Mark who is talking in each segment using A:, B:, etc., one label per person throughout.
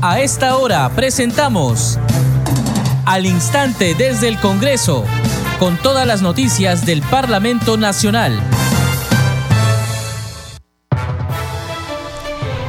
A: A esta hora presentamos Al Instante desde el Congreso, con todas las noticias del Parlamento Nacional.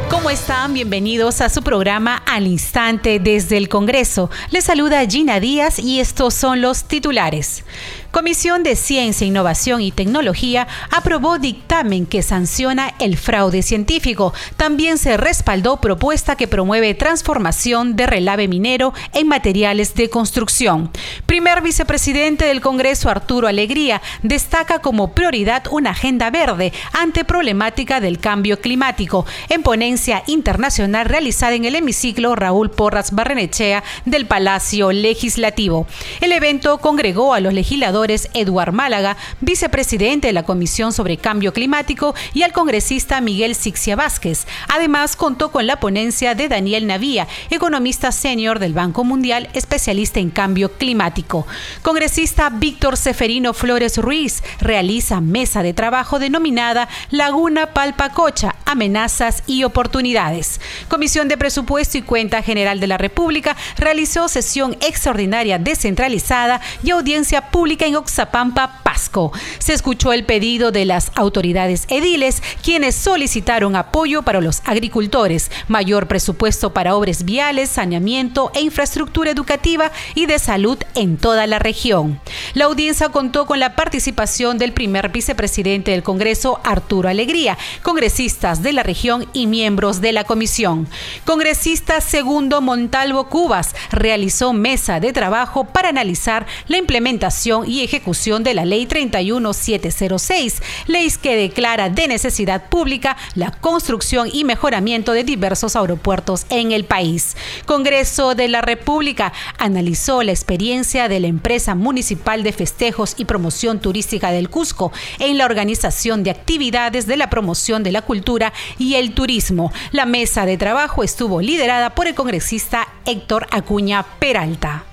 B: ¿Cómo están? Bienvenidos a su programa Al Instante desde el Congreso. Les saluda Gina Díaz y estos son los titulares. Comisión de Ciencia, Innovación y Tecnología aprobó dictamen que sanciona el fraude científico. También se respaldó propuesta que promueve transformación de relave minero en materiales de construcción. Primer vicepresidente del Congreso, Arturo Alegría, destaca como prioridad una agenda verde ante problemática del cambio climático. En ponencia internacional realizada en el hemiciclo Raúl Porras Barrenechea del Palacio Legislativo. El evento congregó a los legisladores Eduard Málaga, vicepresidente de la Comisión sobre Cambio Climático, y al congresista Miguel Sixia Vázquez. Además, contó con la ponencia de Daniel Navía, economista senior del Banco Mundial, especialista en cambio climático. Congresista Víctor Seferino Flores Ruiz realiza mesa de trabajo denominada Laguna Palpacocha, amenazas y oportunidades. Comisión de Presupuesto y Cuenta General de la República realizó sesión extraordinaria descentralizada y audiencia pública en Oxapampa, Pasco. Se escuchó el pedido de las autoridades ediles, quienes solicitaron apoyo para los agricultores, mayor presupuesto para obras viales, saneamiento e infraestructura educativa y de salud en toda la región. La audiencia contó con la participación del primer vicepresidente del Congreso, Arturo Alegría, congresistas de la región y miembros de la comisión. Congresista segundo Montalvo Cubas realizó mesa de trabajo para analizar la implementación y ejecución de la Ley 31706, ley que declara de necesidad pública la construcción y mejoramiento de diversos aeropuertos en el país. Congreso de la República analizó la experiencia de la empresa municipal de festejos y promoción turística del Cusco en la organización de actividades de la promoción de la cultura y el turismo. La mesa de trabajo estuvo liderada por el congresista Héctor Acuña Peralta.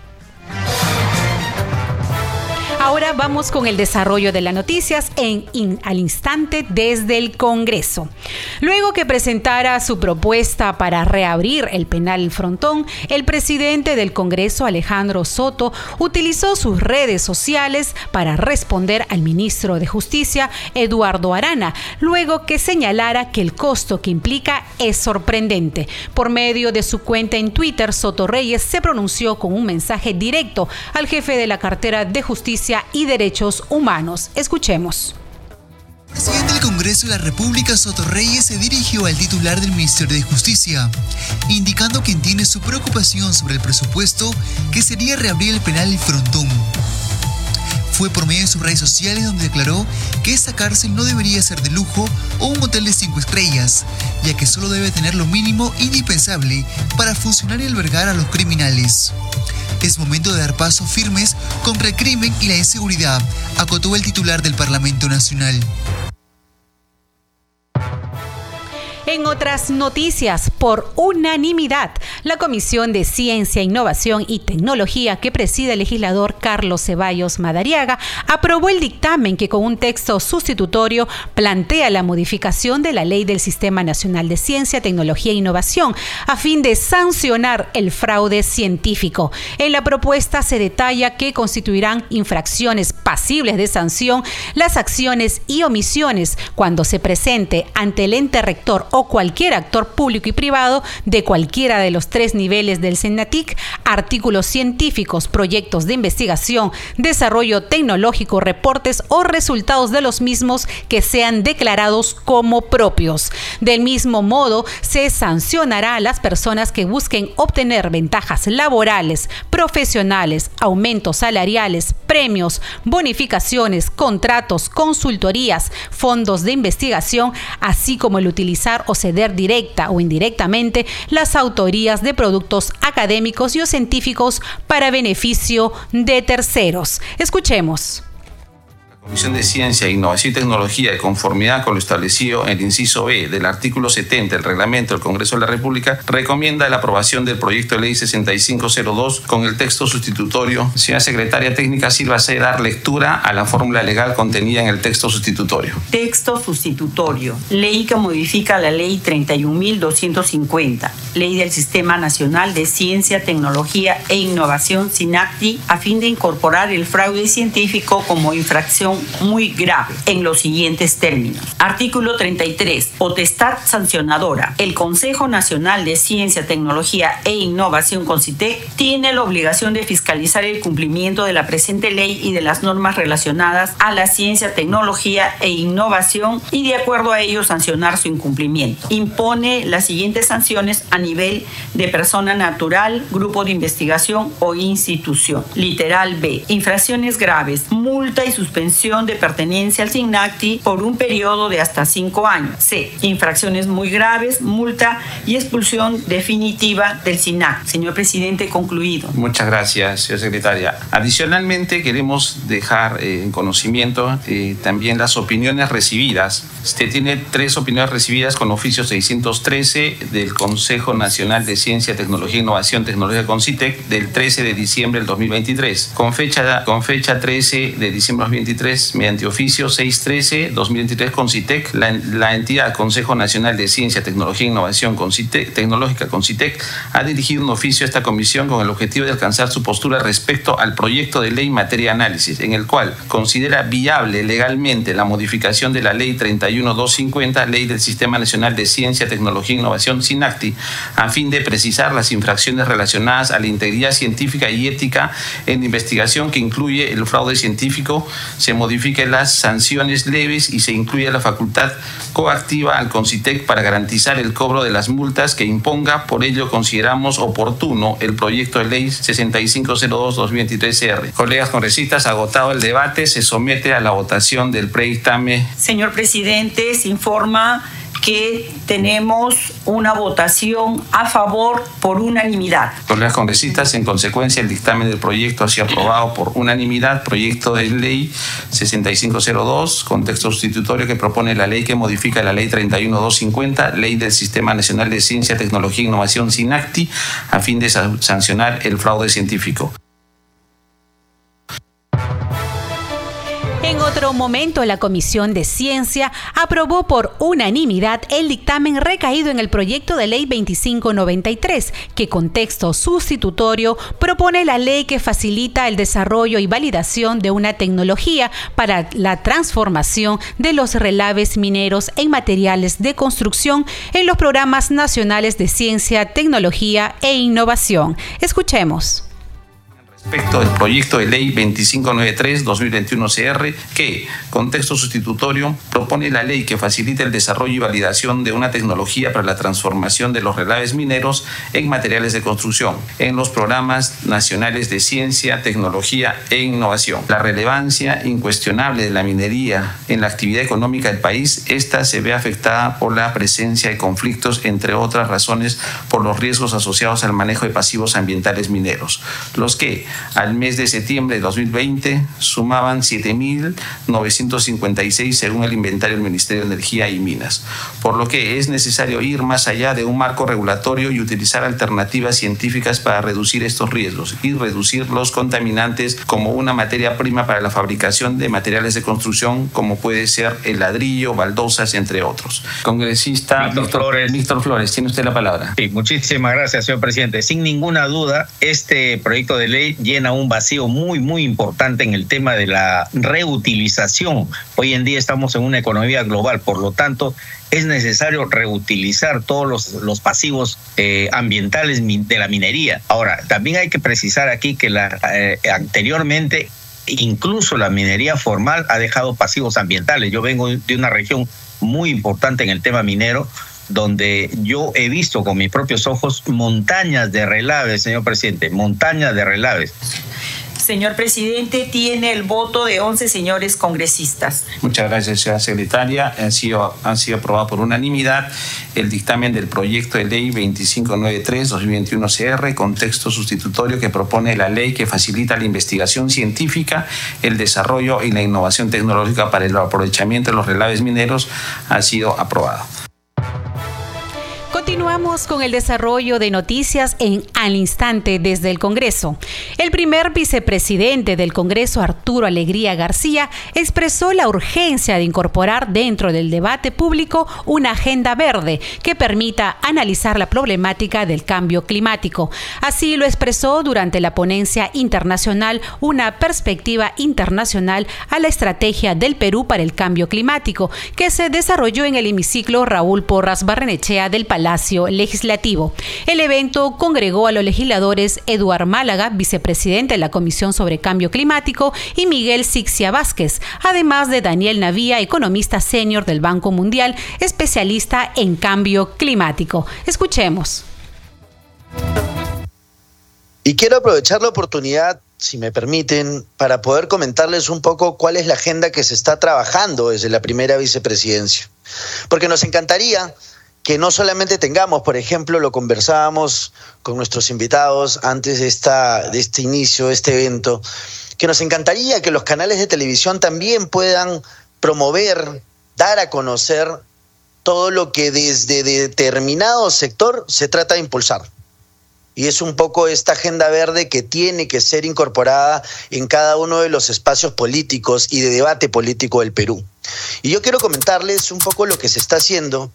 B: Ahora vamos con el desarrollo de las noticias en, al instante desde el Congreso. Luego que presentara su propuesta para reabrir el penal Frontón, el presidente del Congreso, Alejandro Soto, utilizó sus redes sociales para responder al ministro de Justicia, Eduardo Arana, luego que señalara que el costo que implica es sorprendente. Por medio de su cuenta en Twitter, Soto Reyes se pronunció con un mensaje directo al jefe de la cartera de Justicia y Derechos Humanos. Escuchemos.
C: El presidente del Congreso de la República, Soto Reyes, se dirigió al titular del Ministerio de Justicia, indicando que entiende su preocupación sobre el presupuesto que sería reabrir el penal Frontón. Fue por medio de sus redes sociales donde declaró que esta cárcel no debería ser de lujo o un hotel de cinco estrellas, ya que solo debe tener lo mínimo indispensable para funcionar y albergar a los criminales. Es momento de dar pasos firmes contra el crimen y la inseguridad, acotó el titular del Parlamento Nacional.
B: En otras noticias, por unanimidad, la Comisión de Ciencia, Innovación y Tecnología que preside el legislador Carlos Ceballos Madariaga aprobó el dictamen que con un texto sustitutorio plantea la modificación de la Ley del Sistema Nacional de Ciencia, Tecnología e Innovación a fin de sancionar el fraude científico. En la propuesta se detalla que constituirán infracciones pasibles de sanción las acciones y omisiones cuando se presente ante el ente rector o cualquier actor público y privado de cualquiera de los tres niveles del CENATIC, artículos científicos, proyectos de investigación, desarrollo tecnológico, reportes o resultados de los mismos que sean declarados como propios. Del mismo modo, se sancionará a las personas que busquen obtener ventajas laborales, profesionales, aumentos salariales, premios, bonificaciones, contratos, consultorías, fondos de investigación, así como el utilizar o ceder directa o indirectamente las autorías de productos académicos y o científicos para beneficio de terceros. Escuchemos
D: Comisión de Ciencia, Innovación y Tecnología, de conformidad con lo establecido en el inciso B del artículo 70 del reglamento del Congreso de la República, recomienda la aprobación del proyecto de ley 6502 con el texto sustitutorio. Señora Secretaria Técnica, Silva a dar lectura a la fórmula legal contenida en el texto sustitutorio.
E: Texto sustitutorio. Ley que modifica la ley 31.250, ley del Sistema Nacional de Ciencia, Tecnología e Innovación, SINACTI, a fin de incorporar el fraude científico como infracción muy grave en los siguientes términos. Artículo 33. Potestad sancionadora. El Consejo Nacional de Ciencia, Tecnología e Innovación, CONCITEC, tiene la obligación de fiscalizar el cumplimiento de la presente ley y de las normas relacionadas a la ciencia, tecnología e innovación y de acuerdo a ello sancionar su incumplimiento. Impone las siguientes sanciones a nivel de persona natural, grupo de investigación o institución. Literal B. Infracciones graves, multa y suspensión de pertenencia al SINACTI por un periodo de hasta cinco años. C. Infracciones muy graves, multa y expulsión definitiva del SINAC. Señor presidente, concluido.
D: Muchas gracias, señora secretaria. Adicionalmente, queremos dejar eh, en conocimiento eh, también las opiniones recibidas. Usted tiene tres opiniones recibidas con oficio 613 del Consejo Nacional de Ciencia, Tecnología e Innovación Tecnología CONCITEC del 13 de diciembre del 2023. Con fecha, con fecha 13 de diciembre del 2023 mediante oficio 613-2023 CONCITEC, la, la, entidad Consejo Nacional de Ciencia, Tecnología e Innovación CONCITEC, Tecnológica CONCITEC ha dirigido un oficio a esta comisión con el objetivo de alcanzar su postura respecto al proyecto de ley en materia de análisis, en el cual considera viable legalmente la modificación de la ley 31250, ley del Sistema Nacional de Ciencia, Tecnología e Innovación SINACTI, a fin de precisar las infracciones relacionadas a la integridad científica y ética en investigación que incluye el fraude científico, se modifiquen las sanciones leves y se incluye la facultad coactiva al CONCITEC para garantizar el cobro de las multas que imponga. Por ello, consideramos oportuno el proyecto de ley 6502-2023-R. Colegas congresistas, agotado el debate, se somete a la votación del predictame.
E: Señor presidente, se informa que tenemos una votación a favor por unanimidad.
D: Colegas congresistas, en consecuencia, el dictamen del proyecto ha sido aprobado por unanimidad. Proyecto de ley 6502, contexto sustitutorio que propone la ley que modifica la ley 31250, ley del Sistema Nacional de Ciencia, Tecnología e Innovación SINACTI, a fin de sancionar el fraude científico.
B: En otro momento, la Comisión de Ciencia aprobó por unanimidad el dictamen recaído en el proyecto de ley 2593, que con texto sustitutorio propone la ley que facilita el desarrollo y validación de una tecnología para la transformación de los relaves mineros en materiales de construcción en los programas nacionales de ciencia, tecnología e innovación. Escuchemos
D: respecto del proyecto de ley 2593-2021-CR que, con texto sustitutorio, propone la ley que facilite el desarrollo y validación de una tecnología para la transformación de los relaves mineros en materiales de construcción en los programas nacionales de ciencia, tecnología e innovación. La relevancia incuestionable de la minería en la actividad económica del país, esta se ve afectada por la presencia de conflictos, entre otras razones, por los riesgos asociados al manejo de pasivos ambientales mineros, los que al mes de septiembre de 2020 sumaban 7.956 según el inventario del Ministerio de Energía y Minas, por lo que es necesario ir más allá de un marco regulatorio y utilizar alternativas científicas para reducir estos riesgos y reducir los contaminantes como una materia prima para la fabricación de materiales de construcción como puede ser el ladrillo, baldosas, entre otros. Congresista Víctor Flores. Víctor Flores, tiene usted la palabra.
F: Sí, muchísimas gracias, señor presidente. Sin ninguna duda, este proyecto de ley llena un vacío muy, muy importante en el tema de la reutilización. Hoy en día estamos en una economía global, por lo tanto, es necesario reutilizar todos los, los pasivos eh, ambientales de la minería. Ahora, también hay que precisar aquí que la, eh, anteriormente incluso la minería formal ha dejado pasivos ambientales. Yo vengo de una región muy importante en el tema minero, donde yo he visto con mis propios ojos montañas de relaves, señor presidente, montañas de relaves.
E: señor presidente, tiene el voto de 11 señores congresistas.
D: Muchas gracias, señora secretaria. Han sido, han sido aprobado por unanimidad el dictamen del proyecto de ley 2593-2021-CR con texto sustitutorio que propone la ley que facilita la investigación científica, el desarrollo y la innovación tecnológica para el aprovechamiento de los relaves mineros ha sido aprobado.
B: Continuamos con el desarrollo de noticias en Al Instante desde el Congreso. El primer vicepresidente del Congreso, Arturo Alegría García, expresó la urgencia de incorporar dentro del debate público una agenda verde que permita analizar la problemática del cambio climático. Así lo expresó durante la ponencia internacional Una perspectiva internacional a la estrategia del Perú para el cambio climático, que se desarrolló en el hemiciclo Raúl Porras Barrenechea del Palacio Legislativo. El evento congregó a los legisladores Eduard Málaga, vicepresidente de la Comisión sobre Cambio Climático, y Miguel Sixia Vázquez, además de Daniel Navía, economista senior del Banco Mundial, especialista en cambio climático. Escuchemos.
G: Y quiero aprovechar la oportunidad, si me permiten, para poder comentarles un poco cuál es la agenda que se está trabajando desde la primera vicepresidencia. Porque nos encantaría que no solamente tengamos, por ejemplo, lo conversábamos con nuestros invitados antes de, esta, de este inicio, de este evento, que nos encantaría que los canales de televisión también puedan promover, dar a conocer todo lo que desde determinado sector se trata de impulsar. Y es un poco esta agenda verde que tiene que ser incorporada en cada uno de los espacios políticos y de debate político del Perú. Y yo quiero comentarles un poco lo que se está haciendo,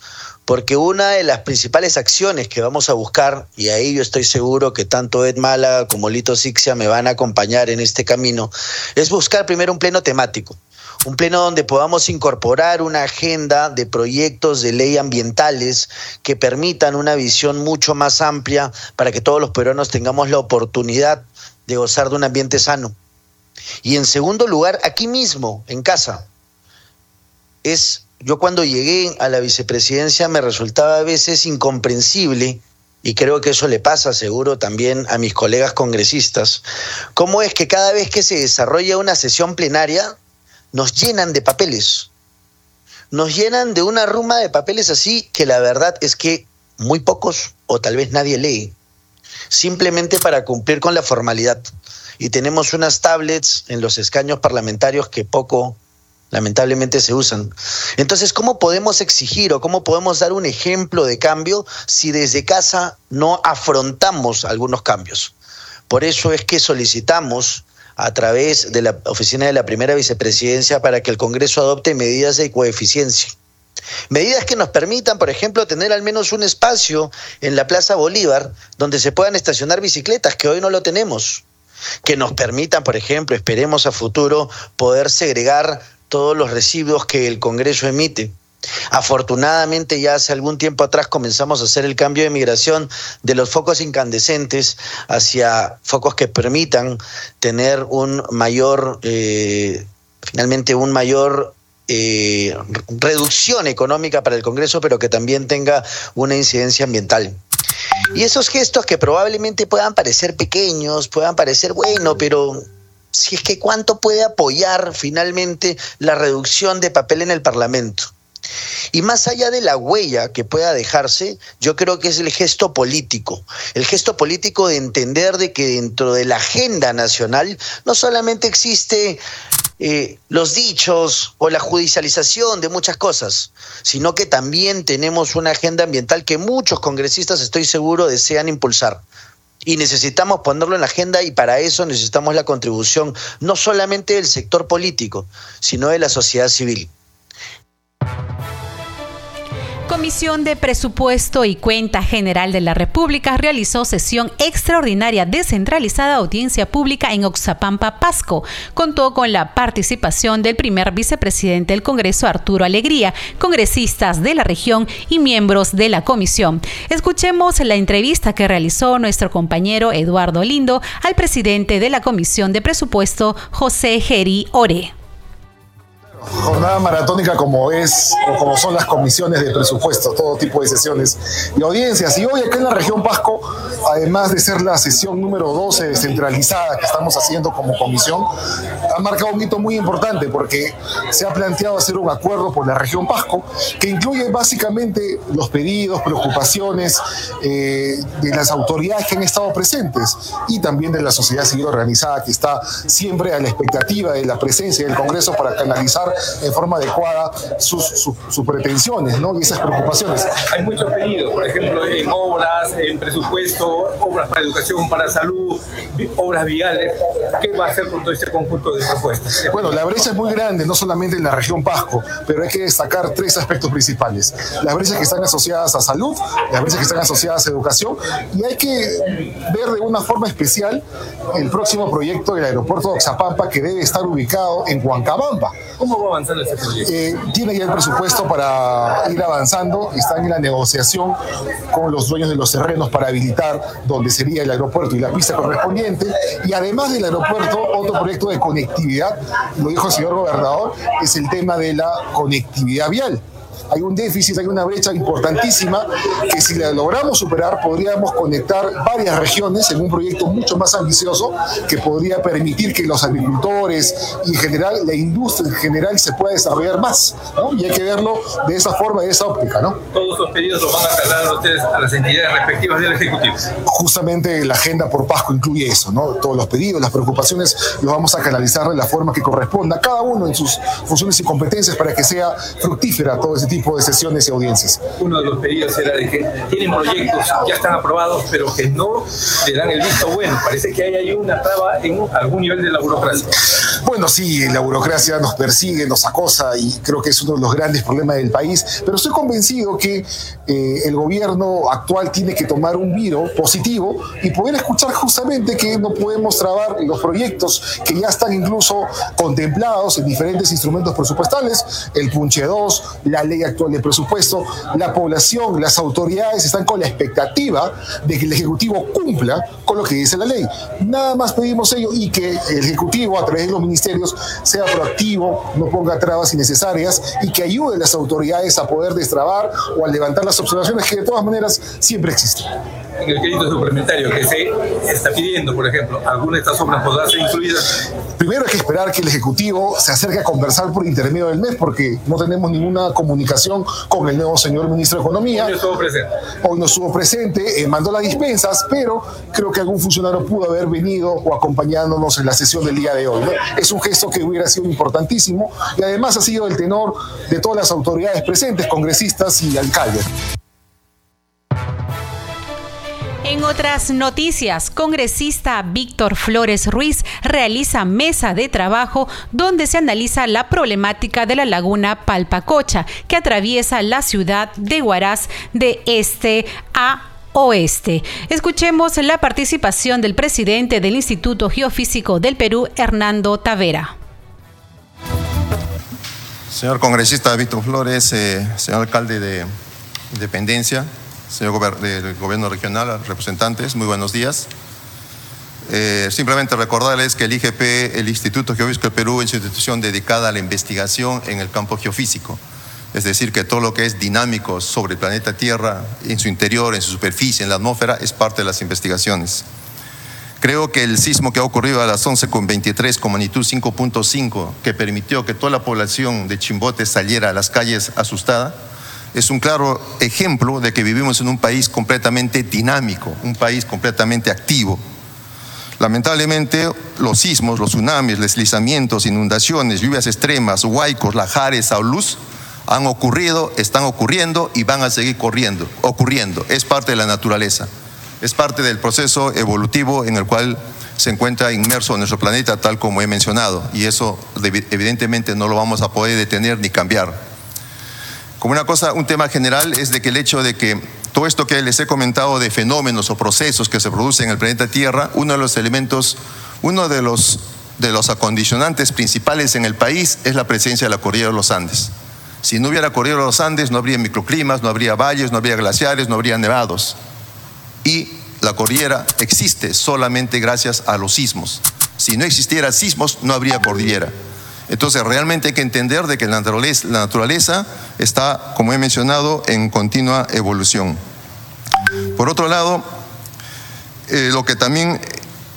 G: porque una de las principales acciones que vamos a buscar, y ahí yo estoy seguro que tanto Ed Mala como Lito Sixia me van a acompañar en este camino, es buscar primero un pleno temático. Un pleno donde podamos incorporar una agenda de proyectos de ley ambientales que permitan una visión mucho más amplia para que todos los peruanos tengamos la oportunidad de gozar de un ambiente sano. Y en segundo lugar, aquí mismo, en casa, es, yo cuando llegué a la vicepresidencia me resultaba a veces incomprensible, y creo que eso le pasa seguro también a mis colegas congresistas, cómo es que cada vez que se desarrolla una sesión plenaria nos llenan de papeles, nos llenan de una ruma de papeles así que la verdad es que muy pocos o tal vez nadie lee, simplemente para cumplir con la formalidad. Y tenemos unas tablets en los escaños parlamentarios que poco lamentablemente se usan. Entonces, ¿cómo podemos exigir o cómo podemos dar un ejemplo de cambio si desde casa no afrontamos algunos cambios? Por eso es que solicitamos a través de la oficina de la primera vicepresidencia para que el Congreso adopte medidas de coeficiencia. Medidas que nos permitan, por ejemplo, tener al menos un espacio en la Plaza Bolívar donde se puedan estacionar bicicletas, que hoy no lo tenemos. Que nos permitan, por ejemplo, esperemos a futuro, poder segregar todos los residuos que el Congreso emite. Afortunadamente ya hace algún tiempo atrás comenzamos a hacer el cambio de migración de los focos incandescentes hacia focos que permitan tener un mayor, eh, finalmente un mayor eh, reducción económica para el Congreso, pero que también tenga una incidencia ambiental. Y esos gestos que probablemente puedan parecer pequeños, puedan parecer bueno, pero si es que cuánto puede apoyar finalmente la reducción de papel en el Parlamento. Y más allá de la huella que pueda dejarse, yo creo que es el gesto político, el gesto político de entender de que dentro de la agenda nacional no solamente existe eh, los dichos o la judicialización de muchas cosas, sino que también tenemos una agenda ambiental que muchos congresistas, estoy seguro, desean impulsar. Y necesitamos ponerlo en la agenda y para eso necesitamos la contribución no solamente del sector político, sino de la sociedad civil.
B: Comisión de Presupuesto y Cuenta General de la República realizó sesión extraordinaria descentralizada audiencia pública en Oxapampa, Pasco. Contó con la participación del primer vicepresidente del Congreso, Arturo Alegría, congresistas de la región y miembros de la comisión. Escuchemos la entrevista que realizó nuestro compañero Eduardo Lindo al presidente de la Comisión de Presupuesto, José Geri Ore
H: Jornada maratónica como es o como son las comisiones de presupuesto, todo tipo de sesiones y audiencias. Y hoy acá en la región Pasco, además de ser la sesión número 12 descentralizada que estamos haciendo como comisión, ha marcado un hito muy importante porque se ha planteado hacer un acuerdo por la región Pasco que incluye básicamente los pedidos, preocupaciones eh, de las autoridades que han estado presentes y también de la sociedad civil organizada que está siempre a la expectativa de la presencia del Congreso para canalizar en forma adecuada sus, sus, pretensiones ¿no? y esas preocupaciones.
I: Hay muchos pedidos, por ejemplo, en obras, en presupuesto, obras para educación, para salud, obras viales. ¿Qué va a hacer con todo este conjunto de propuestas?
H: Bueno, la brecha es muy grande, no solamente en la región Pasco, pero hay que destacar tres aspectos principales. Las brechas que están asociadas a salud, las brechas que están asociadas a educación, y hay que ver de una forma especial el próximo proyecto del aeropuerto de Oxapampa que debe estar ubicado en Huancabamba.
I: ¿Cómo va
H: Eh, tiene ya el presupuesto para ir avanzando, están en la negociación con los dueños de los terrenos para habilitar donde sería el aeropuerto y la pista correspondiente. Y además del aeropuerto, otro proyecto de conectividad, lo dijo el señor gobernador, es el tema de la conectividad vial hay un déficit, hay una brecha importantísima que si la logramos superar podríamos conectar varias regiones en un proyecto mucho más ambicioso que podría permitir que los agricultores y en general la industria en general se pueda desarrollar más. ¿no? Y hay que verlo de esa forma, de esa óptica. ¿no?
I: Todos los pedidos los van a trasladar ustedes a las entidades respectivas del Ejecutivo.
H: Justamente la agenda por Pasco incluye eso, ¿no? todos los pedidos, las preocupaciones los vamos a canalizar de la forma que corresponda, cada uno en sus funciones y competencias para que sea fructífera todo ese tipo de sesiones y audiencias.
I: Uno de los pedidos era de que tienen proyectos, ya están aprobados, pero que no le dan el visto bueno. Parece que hay ahí una traba en algún nivel de la burocracia.
H: Bueno, sí, la burocracia nos persigue, nos acosa y creo que es uno de los grandes problemas del país, pero estoy convencido que eh, el gobierno actual tiene que tomar un viro positivo y poder escuchar justamente que no podemos trabar los proyectos que ya están incluso contemplados en diferentes instrumentos presupuestales, el Punche 2, la ley actual de presupuesto, la población, las autoridades están con la expectativa de que el Ejecutivo cumpla con lo que dice la ley. Nada más pedimos ello y que el Ejecutivo a través de los ministerios sea proactivo, no ponga trabas innecesarias y que ayude a las autoridades a poder destrabar o a levantar las observaciones que de todas maneras siempre existen.
I: En el crédito suplementario que se está pidiendo, por ejemplo, ¿alguna de estas obras podrá ser incluidas?
H: Primero hay que esperar que el Ejecutivo se acerque a conversar por intermedio del mes porque no tenemos ninguna comunicación con el nuevo señor ministro de Economía.
I: Hoy no estuvo presente.
H: Hoy no estuvo presente, eh, mandó las dispensas, pero creo que algún funcionario pudo haber venido o acompañándonos en la sesión del día de hoy. Es un gesto que hubiera sido importantísimo y además ha sido el tenor de todas las autoridades presentes, congresistas y alcaldes.
B: En otras noticias, congresista Víctor Flores Ruiz realiza mesa de trabajo donde se analiza la problemática de la laguna Palpacocha que atraviesa la ciudad de Huaraz de este a oeste. Escuchemos la participación del presidente del Instituto Geofísico del Perú, Hernando Tavera.
J: Señor congresista Víctor Flores, eh, señor alcalde de Independencia, señor del gobierno regional, representantes, muy buenos días. Eh, simplemente recordarles que el IGP, el Instituto Geofísico del Perú, es una institución dedicada a la investigación en el campo geofísico. Es decir, que todo lo que es dinámico sobre el planeta Tierra, en su interior, en su superficie, en la atmósfera, es parte de las investigaciones. Creo que el sismo que ha ocurrido a las 11.23 con magnitud 5.5, que permitió que toda la población de Chimbote saliera a las calles asustada, es un claro ejemplo de que vivimos en un país completamente dinámico, un país completamente activo. Lamentablemente, los sismos, los tsunamis, deslizamientos, inundaciones, lluvias extremas, huaicos, lajares, luz han ocurrido, están ocurriendo y van a seguir corriendo, ocurriendo. Es parte de la naturaleza, es parte del proceso evolutivo en el cual se encuentra inmerso nuestro planeta, tal como he mencionado, y eso evidentemente no lo vamos a poder detener ni cambiar. Como una cosa, un tema general es de que el hecho de que todo esto que les he comentado de fenómenos o procesos que se producen en el planeta Tierra, uno de los elementos, uno de los, de los acondicionantes principales en el país es la presencia de la cordillera de los Andes. Si no hubiera cordillera de los Andes, no habría microclimas, no habría valles, no habría glaciares, no habría nevados. Y la cordillera existe solamente gracias a los sismos. Si no existiera sismos, no habría cordillera. Entonces, realmente hay que entender de que la naturaleza, está, como he mencionado, en continua evolución. Por otro lado, eh, lo que también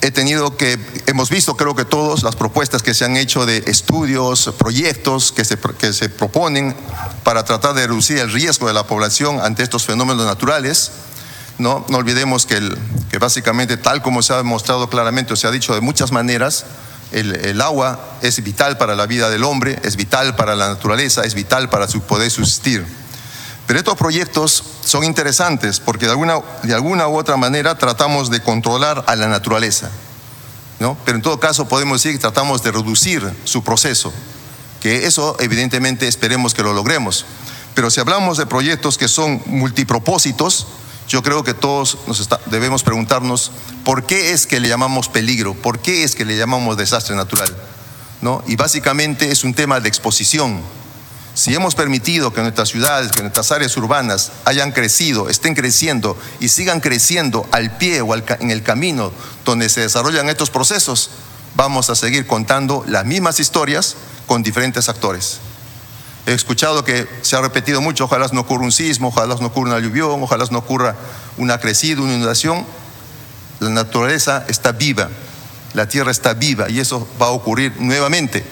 J: he tenido que, hemos visto creo que todos las propuestas que se han hecho de estudios, proyectos que se, que se proponen para tratar de reducir el riesgo de la población ante estos fenómenos naturales. No, no olvidemos que, que básicamente, tal como se ha demostrado claramente o se ha dicho de muchas maneras, el, agua es vital para la vida del hombre, es vital para la naturaleza, es vital para su poder subsistir. Pero estos proyectos son interesantes porque de alguna, de alguna u otra manera tratamos de controlar a la naturaleza. ¿no? Pero en todo caso podemos decir que tratamos de reducir su proceso, que eso evidentemente esperemos que lo logremos. Pero si hablamos de proyectos que son multipropósitos, yo creo que todos debemos preguntarnos por qué es que le llamamos peligro, por qué es que le llamamos desastre natural. ¿no? Y básicamente es un tema de exposición si hemos permitido que nuestras ciudades, que nuestras áreas urbanas hayan crecido, estén creciendo y sigan creciendo al pie o en el camino donde se desarrollan estos procesos, vamos a seguir contando las mismas historias con diferentes actores. He escuchado que se ha repetido mucho, ojalá no ocurra un sismo, ojalá no ocurra una aluvión, ojalá no ocurra una crecida, una inundación. La naturaleza está viva, la tierra está viva y eso va a ocurrir nuevamente.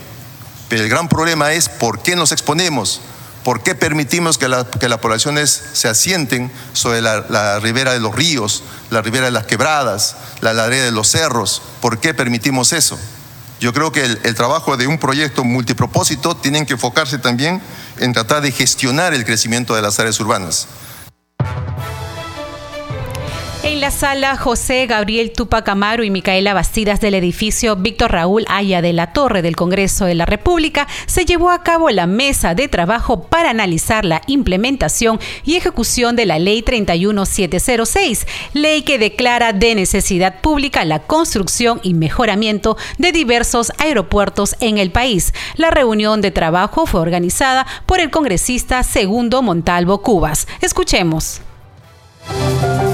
J: Pero el gran problema es por qué nos exponemos, por qué permitimos que, que las poblaciones se asienten sobre la, la, ribera de los ríos, la ribera de las quebradas, la ladera de los cerros, por qué permitimos eso. Yo creo que el, trabajo de un proyecto multipropósito tiene que enfocarse también en tratar de gestionar el crecimiento de las áreas urbanas.
B: En la sala, José Gabriel Tupac Amaro y Micaela Bastidas del edificio Víctor Raúl Aya de la Torre del Congreso de la República se llevó a cabo la mesa de trabajo para analizar la implementación y ejecución de la Ley 31706, ley que declara de necesidad pública la construcción y mejoramiento de diversos aeropuertos en el país. La reunión de trabajo fue organizada por el congresista Segundo Montalvo Cubas. Escuchemos.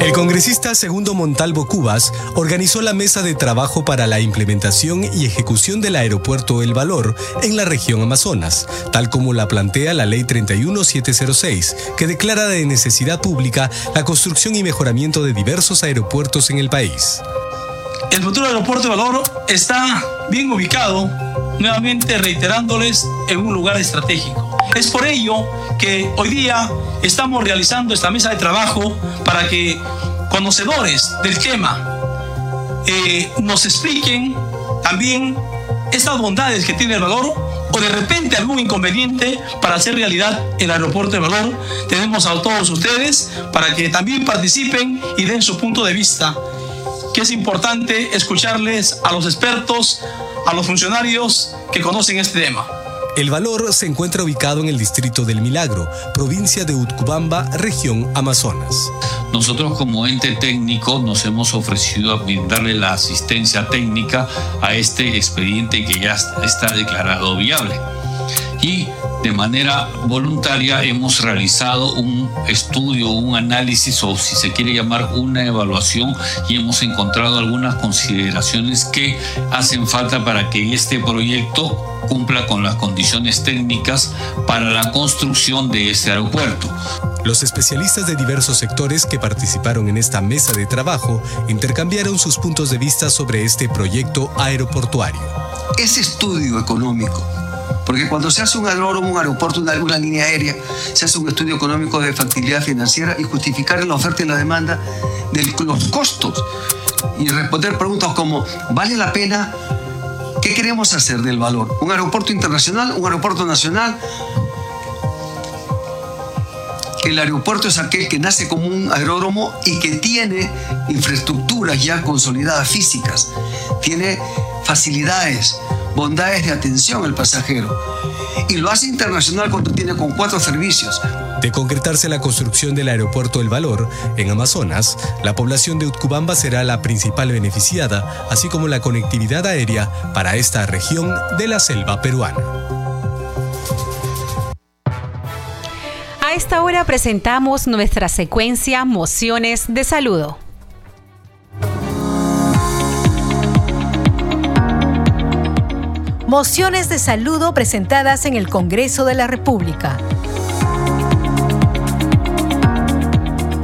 K: El congresista Segundo Montalvo Cubas organizó la mesa de trabajo para la implementación y ejecución del aeropuerto El Valor en la región Amazonas, tal como la plantea la Ley 31706, que declara de necesidad pública la construcción y mejoramiento de diversos aeropuertos en el país.
L: El futuro aeropuerto de Valor está bien ubicado, nuevamente reiterándoles, en un lugar estratégico. Es por ello que hoy día estamos realizando esta mesa de trabajo para que conocedores del tema eh, nos expliquen también estas bondades que tiene el valor o de repente algún inconveniente para hacer realidad el aeropuerto de valor. Tenemos a todos ustedes para que también participen y den su punto de vista, que es importante escucharles a los expertos, a los funcionarios que conocen este tema.
K: El Valor se encuentra ubicado en el distrito del Milagro, provincia de Utcubamba, región Amazonas.
M: Nosotros como ente técnico nos hemos ofrecido a brindarle la asistencia técnica a este expediente que ya está declarado viable. Y de manera voluntaria hemos realizado un estudio, un análisis o si se quiere llamar una evaluación y hemos encontrado algunas consideraciones que hacen falta para que este proyecto cumpla con las condiciones técnicas para la construcción de este aeropuerto.
K: Los especialistas de diversos sectores que participaron en esta mesa de trabajo intercambiaron sus puntos de vista sobre este proyecto aeroportuario.
N: Ese estudio económico porque cuando se hace un aeródromo, un aeropuerto, una, una, línea aérea, se hace un estudio económico de factibilidad financiera y justificar la oferta y la demanda de los costos y responder preguntas como, ¿vale la pena? ¿Qué queremos hacer del valor? ¿Un aeropuerto internacional? ¿Un aeropuerto nacional? El aeropuerto es aquel que nace como un aeródromo y que tiene infraestructuras ya consolidadas físicas, tiene facilidades, bondades de atención al pasajero. Y lo hace internacional cuando tiene con cuatro servicios.
K: De concretarse la construcción del aeropuerto El Valor en Amazonas, la población de Utcubamba será la principal beneficiada, así como la conectividad aérea para esta región de la selva peruana.
B: A esta hora presentamos nuestra secuencia Mociones de Saludo. Mociones de saludo presentadas en el Congreso de la República.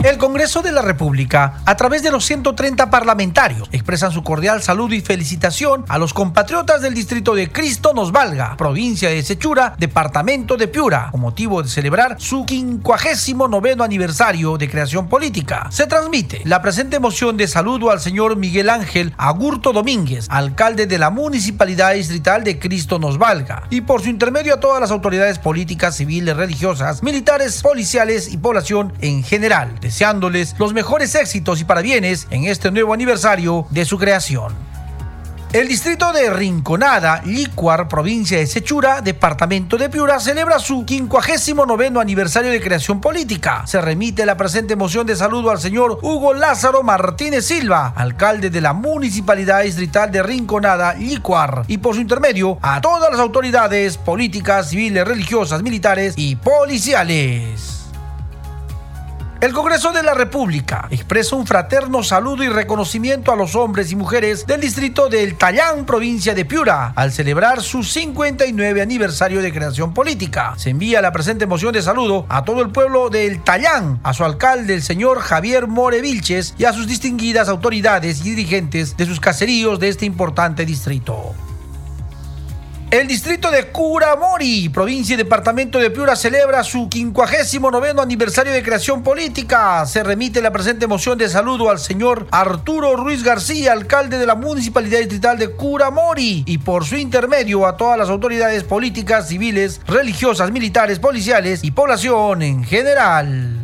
O: El Congreso de la República, a través de los 130 parlamentarios, expresan su cordial saludo y felicitación a los compatriotas del distrito de Cristo Nos Valga, provincia de Sechura, departamento de Piura, con motivo de celebrar su 59 aniversario de creación política. Se transmite la presente moción de saludo al señor Miguel Ángel Agurto Domínguez, alcalde de la Municipalidad Distrital de Cristo Nos Valga, y por su intermedio a todas las autoridades políticas, civiles, religiosas, militares, policiales y población en general deseándoles los mejores éxitos y parabienes en este nuevo aniversario de su creación. El distrito de Rinconada, Licuar, provincia de Sechura, departamento de Piura, celebra su 59 aniversario de creación política. Se remite la presente moción de saludo al señor Hugo Lázaro Martínez Silva, alcalde de la Municipalidad Distrital de Rinconada, Licuar, y por su intermedio a todas las autoridades políticas, civiles, religiosas, militares y policiales. El Congreso de la República expresa un fraterno saludo y reconocimiento a los hombres y mujeres del distrito del Tallán, provincia de Piura, al celebrar su 59 aniversario de creación política. Se envía la presente moción de saludo a todo el pueblo del Tallán, a su alcalde, el señor Javier More Vilches, y a sus distinguidas autoridades y dirigentes de sus caseríos de este importante distrito. El distrito de Curamori, provincia y departamento de Piura, celebra su 59 aniversario de creación política. Se remite la presente moción de saludo al señor Arturo Ruiz García, alcalde de la Municipalidad Distrital de Curamori, y por su intermedio a todas las autoridades políticas, civiles, religiosas, militares, policiales y población en general.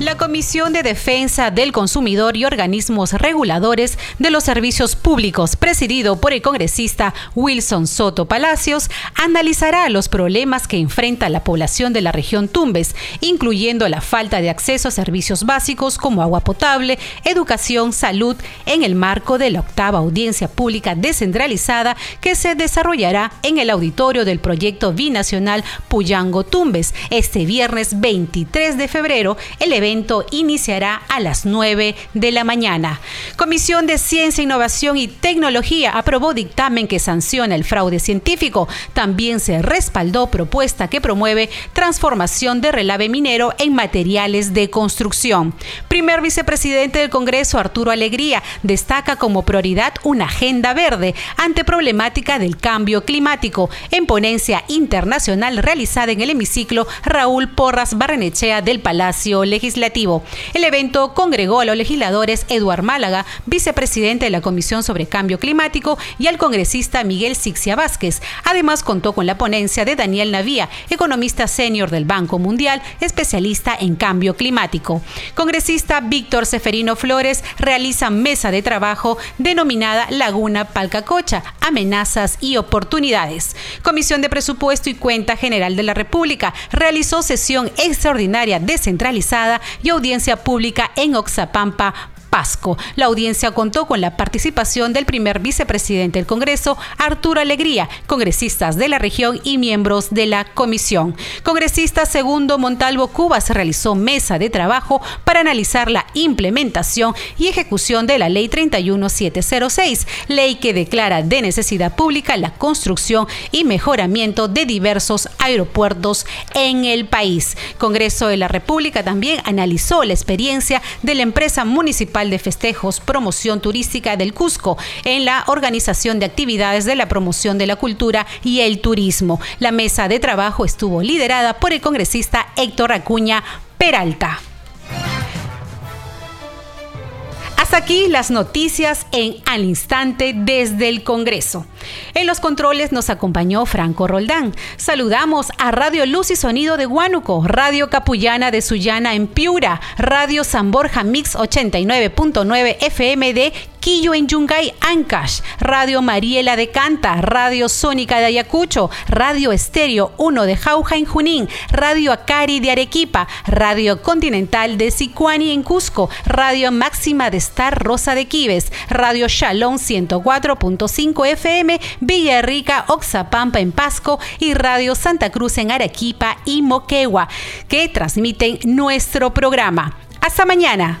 B: La Comisión de Defensa del Consumidor y organismos reguladores de los servicios públicos, presidido por el congresista Wilson Soto Palacios, analizará los problemas que enfrenta la población de la región Tumbes, incluyendo la falta de acceso a servicios básicos como agua potable, educación, salud, en el marco de la octava audiencia pública descentralizada que se desarrollará en el auditorio del proyecto binacional Puyango Tumbes este viernes 23 de febrero. El evento iniciará a las 9 de la mañana. Comisión de Ciencia, Innovación y Tecnología aprobó dictamen que sanciona el fraude científico. También se respaldó propuesta que promueve transformación de relave minero en materiales de construcción. Primer vicepresidente del Congreso, Arturo Alegría, destaca como prioridad una agenda verde ante problemática del cambio climático en ponencia internacional realizada en el hemiciclo Raúl Porras Barrenechea del Palacio Legislativo. El evento congregó a los legisladores Eduard Málaga, vicepresidente de la Comisión sobre Cambio Climático, y al congresista Miguel Sixia Vázquez. Además, contó con la ponencia de Daniel Navía, economista senior del Banco Mundial, especialista en cambio climático. Congresista Víctor Seferino Flores realiza mesa de trabajo denominada Laguna Palcacocha, amenazas y oportunidades. Comisión de Presupuesto y Cuenta General de la República realizó sesión extraordinaria descentralizada y audiencia pública en Oxapampa, Pasco. La audiencia contó con la participación del primer vicepresidente del Congreso, Arturo Alegría, congresistas de la región y miembros de la comisión. Congresista segundo Montalvo Cuba se realizó mesa de trabajo para analizar la implementación y ejecución de la Ley 31706, ley que declara de necesidad pública la construcción y mejoramiento de diversos aeropuertos en el país. Congreso de la República también analizó la experiencia de la empresa municipal De Festejos, Promoción Turística del Cusco, en la organización de actividades de la promoción de la cultura y el turismo. La mesa de trabajo estuvo liderada por el congresista Héctor Acuña Peralta. Hasta aquí las noticias en al instante desde el Congreso. En los controles nos acompañó Franco Roldán. Saludamos a Radio Luz y Sonido de Huánuco, Radio Capullana de Sullana en Piura, Radio San Borja Mix 89.9 FM de Quillo en Yungay, Ancash, Radio Mariela de Canta, Radio Sónica de Ayacucho, Radio Estéreo 1 de Jauja en Junín, Radio Acari de Arequipa, Radio Continental de Sicuani en Cusco, Radio Máxima de Star Rosa de Quives, Radio Shalom 104.5 FM, Villarrica, Oxapampa en Pasco y Radio Santa Cruz en Arequipa y Moquegua, que transmiten nuestro programa. Hasta mañana.